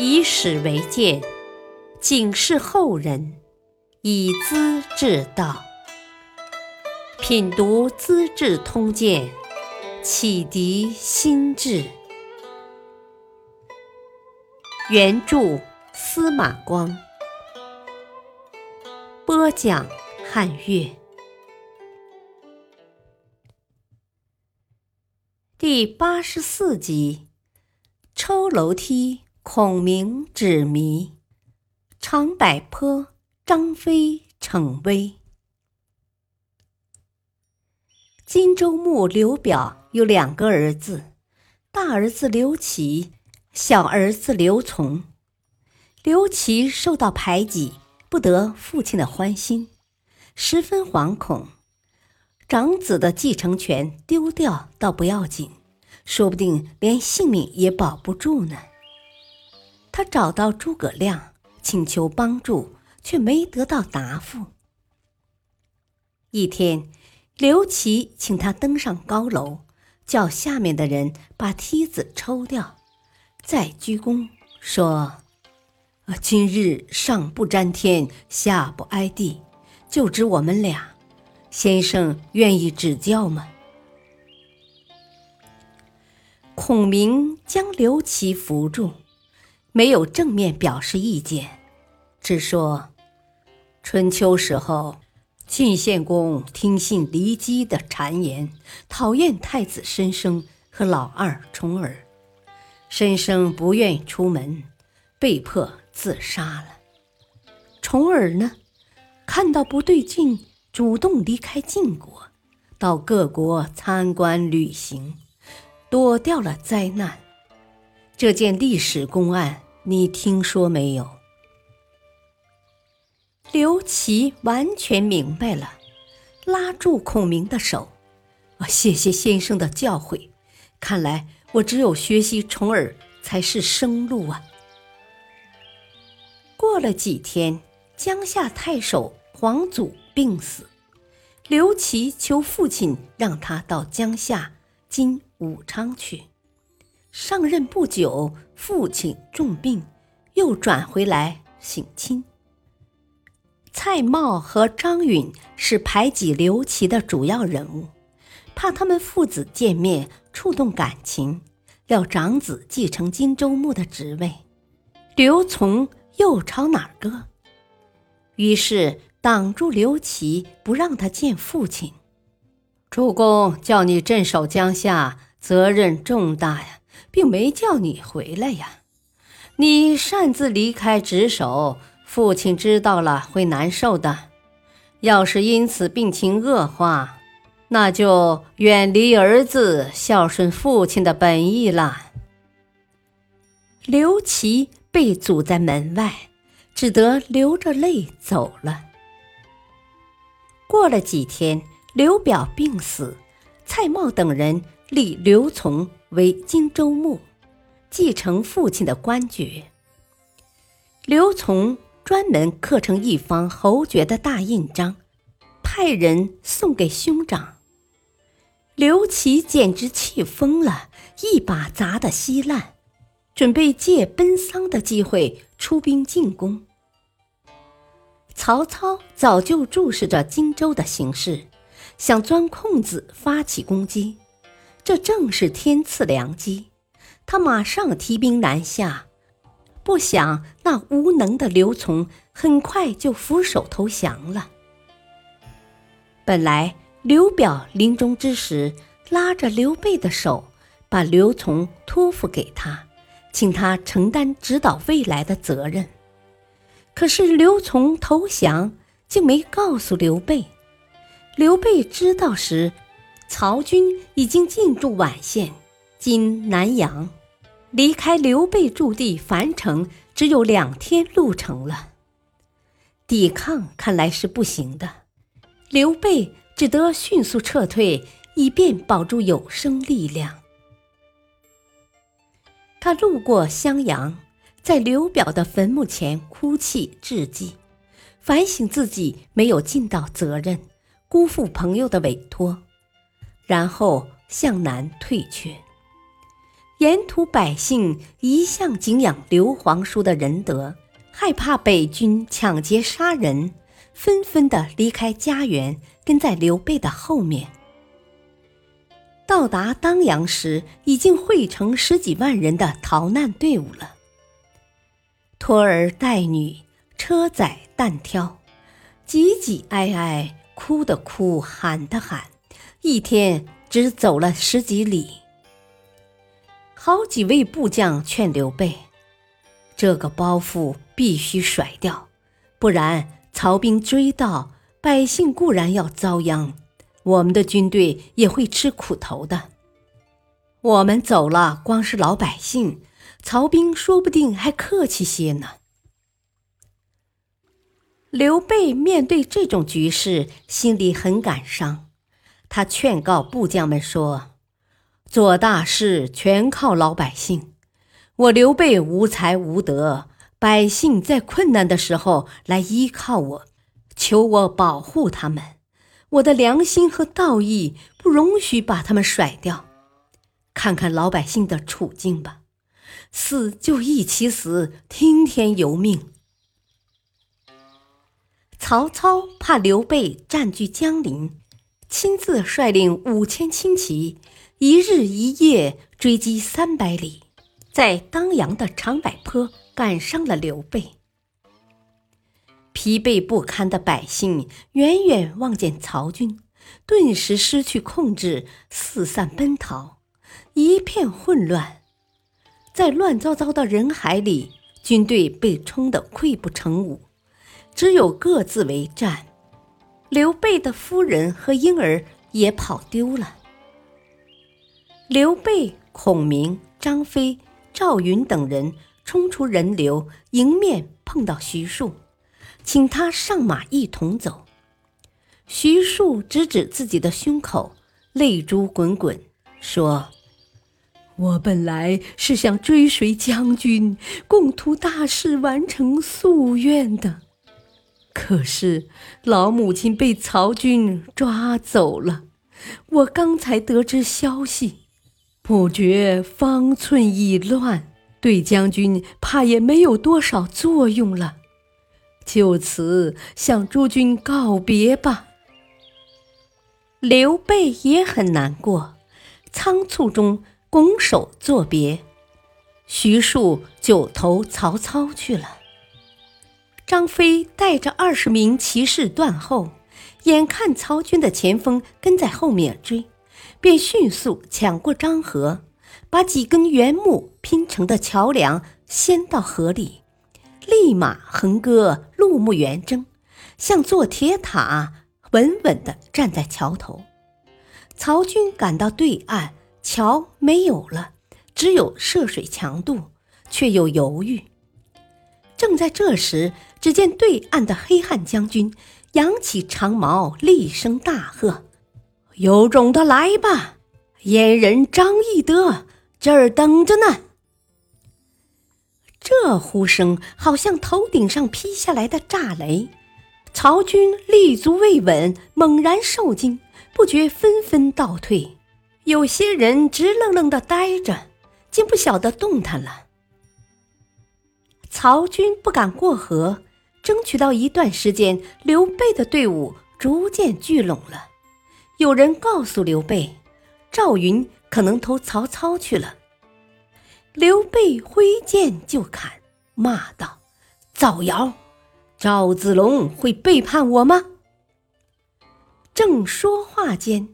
以史为鉴，警示后人，以资治道。品读《资治通鉴》，启迪心智。原著司马光，播讲汉乐。第八十四集：抽楼梯，孔明指迷；长柏坡，张飞逞威。荆州牧刘表有两个儿子，大儿子刘琦，小儿子刘琮。刘琦受到排挤，不得父亲的欢心，十分惶恐。长子的继承权丢掉倒不要紧，说不定连性命也保不住呢。他找到诸葛亮，请求帮助，却没得到答复。一天，刘琦请他登上高楼，叫下面的人把梯子抽掉，再鞠躬说：“啊，今日上不沾天，下不挨地，就只我们俩。”先生愿意指教吗？孔明将刘琦扶住，没有正面表示意见，只说：春秋时候，晋献公听信骊姬的谗言，讨厌太子申生和老二重耳，申生不愿意出门，被迫自杀了。重耳呢，看到不对劲。主动离开晋国，到各国参观旅行，躲掉了灾难。这件历史公案，你听说没有？刘琦完全明白了，拉住孔明的手：“啊，谢谢先生的教诲。看来我只有学习重耳才是生路啊。”过了几天，江夏太守黄祖。病死，刘琦求父亲让他到江夏（今武昌）去。上任不久，父亲重病，又转回来省亲。蔡瑁和张允是排挤刘琦的主要人物，怕他们父子见面触动感情，要长子继承荆州牧的职位。刘琮又朝哪儿搁？于是。挡住刘琦，不让他见父亲。主公叫你镇守江夏，责任重大呀，并没叫你回来呀。你擅自离开职守，父亲知道了会难受的。要是因此病情恶化，那就远离儿子，孝顺父亲的本意了。刘琦被阻在门外，只得流着泪走了。过了几天，刘表病死，蔡瑁等人立刘琮为荆州牧，继承父亲的官爵。刘琮专门刻成一方侯爵的大印章，派人送给兄长。刘琦简直气疯了，一把砸得稀烂，准备借奔丧的机会出兵进攻。曹操早就注视着荆州的形势，想钻空子发起攻击，这正是天赐良机。他马上提兵南下，不想那无能的刘琮很快就俯首投降了。本来刘表临终之时拉着刘备的手，把刘琮托付给他，请他承担指导未来的责任。可是刘琮投降，竟没告诉刘备。刘备知道时，曹军已经进驻宛县（今南阳），离开刘备驻地樊城只有两天路程了。抵抗看来是不行的，刘备只得迅速撤退，以便保住有生力量。他路过襄阳。在刘表的坟墓前哭泣致祭，反省自己没有尽到责任，辜负朋友的委托，然后向南退却。沿途百姓一向敬仰刘皇叔的仁德，害怕北军抢劫杀人，纷纷的离开家园，跟在刘备的后面。到达当阳时，已经汇成十几万人的逃难队伍了。拖儿带女，车载担挑，挤挤挨挨，哭的哭，喊的喊，一天只走了十几里。好几位部将劝刘备：“这个包袱必须甩掉，不然曹兵追到，百姓固然要遭殃，我们的军队也会吃苦头的。我们走了，光是老百姓。”曹兵说不定还客气些呢。刘备面对这种局势，心里很感伤。他劝告部将们说：“做大事全靠老百姓，我刘备无才无德，百姓在困难的时候来依靠我，求我保护他们。我的良心和道义不容许把他们甩掉。看看老百姓的处境吧。”死就一起死，听天由命。曹操怕刘备占据江陵，亲自率领五千轻骑，一日一夜追击三百里，在当阳的长柏坡赶上了刘备。疲惫不堪的百姓远远望见曹军，顿时失去控制，四散奔逃，一片混乱。在乱糟糟的人海里，军队被冲得溃不成武，只有各自为战。刘备的夫人和婴儿也跑丢了。刘备、孔明、张飞、赵云等人冲出人流，迎面碰到徐庶，请他上马一同走。徐庶指指自己的胸口，泪珠滚滚，说。我本来是想追随将军，共图大事，完成夙愿的。可是老母亲被曹军抓走了，我刚才得知消息，不觉方寸已乱，对将军怕也没有多少作用了。就此向诸君告别吧。刘备也很难过，仓促中。拱手作别，徐庶就投曹操去了。张飞带着二十名骑士断后，眼看曹军的前锋跟在后面追，便迅速抢过漳河，把几根原木拼成的桥梁掀到河里，立马横戈怒目圆睁，像座铁塔，稳稳地站在桥头。曹军赶到对岸。桥没有了，只有涉水强度，却又犹豫。正在这时，只见对岸的黑汉将军扬起长矛，厉声大喝：“有种的来吧！燕人张翼德这儿等着呢！”这呼声好像头顶上劈下来的炸雷，曹军立足未稳，猛然受惊，不觉纷纷倒退。有些人直愣愣的呆着，竟不晓得动弹了。曹军不敢过河，争取到一段时间，刘备的队伍逐渐聚拢了。有人告诉刘备，赵云可能投曹操去了。刘备挥剑就砍，骂道：“造谣！赵子龙会背叛我吗？”正说话间，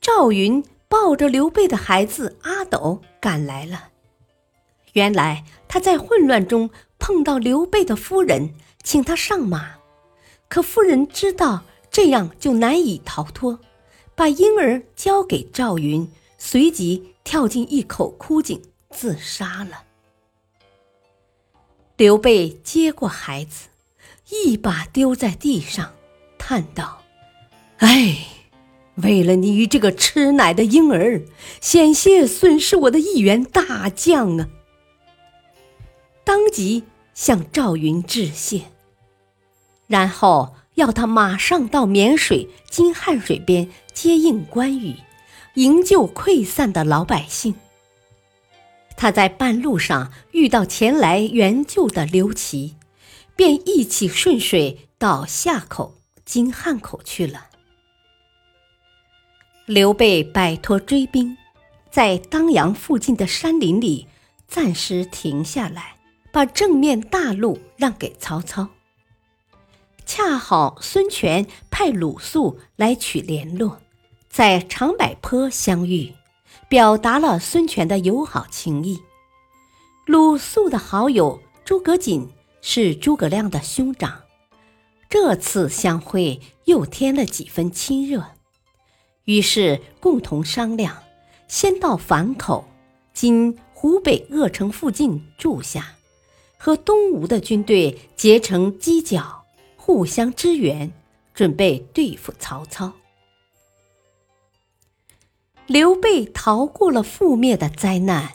赵云。抱着刘备的孩子阿斗赶来了。原来他在混乱中碰到刘备的夫人，请他上马。可夫人知道这样就难以逃脱，把婴儿交给赵云，随即跳进一口枯井自杀了。刘备接过孩子，一把丢在地上，叹道：“哎。”为了你与这个吃奶的婴儿，险些损失我的一员大将啊！当即向赵云致谢，然后要他马上到沔水、金汉水边接应关羽，营救溃散的老百姓。他在半路上遇到前来援救的刘琦，便一起顺水到夏口、金汉口去了。刘备摆脱追兵，在当阳附近的山林里暂时停下来，把正面大路让给曹操。恰好孙权派鲁肃来取联络，在长柏坡相遇，表达了孙权的友好情谊。鲁肃的好友诸葛瑾是诸葛亮的兄长，这次相会又添了几分亲热。于是共同商量，先到樊口（今湖北鄂城附近）住下，和东吴的军队结成犄角，互相支援，准备对付曹操。刘备逃过了覆灭的灾难，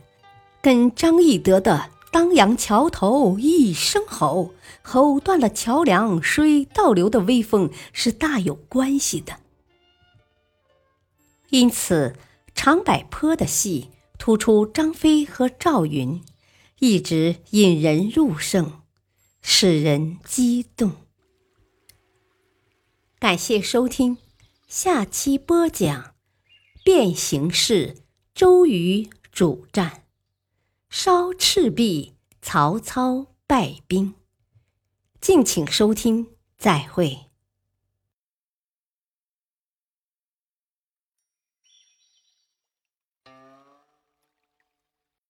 跟张翼德的当阳桥头一声吼，吼断了桥梁水倒流的威风是大有关系的。因此，长柏坡的戏突出张飞和赵云，一直引人入胜，使人激动。感谢收听，下期播讲：变形式周瑜主战，烧赤壁，曹操败兵。敬请收听，再会。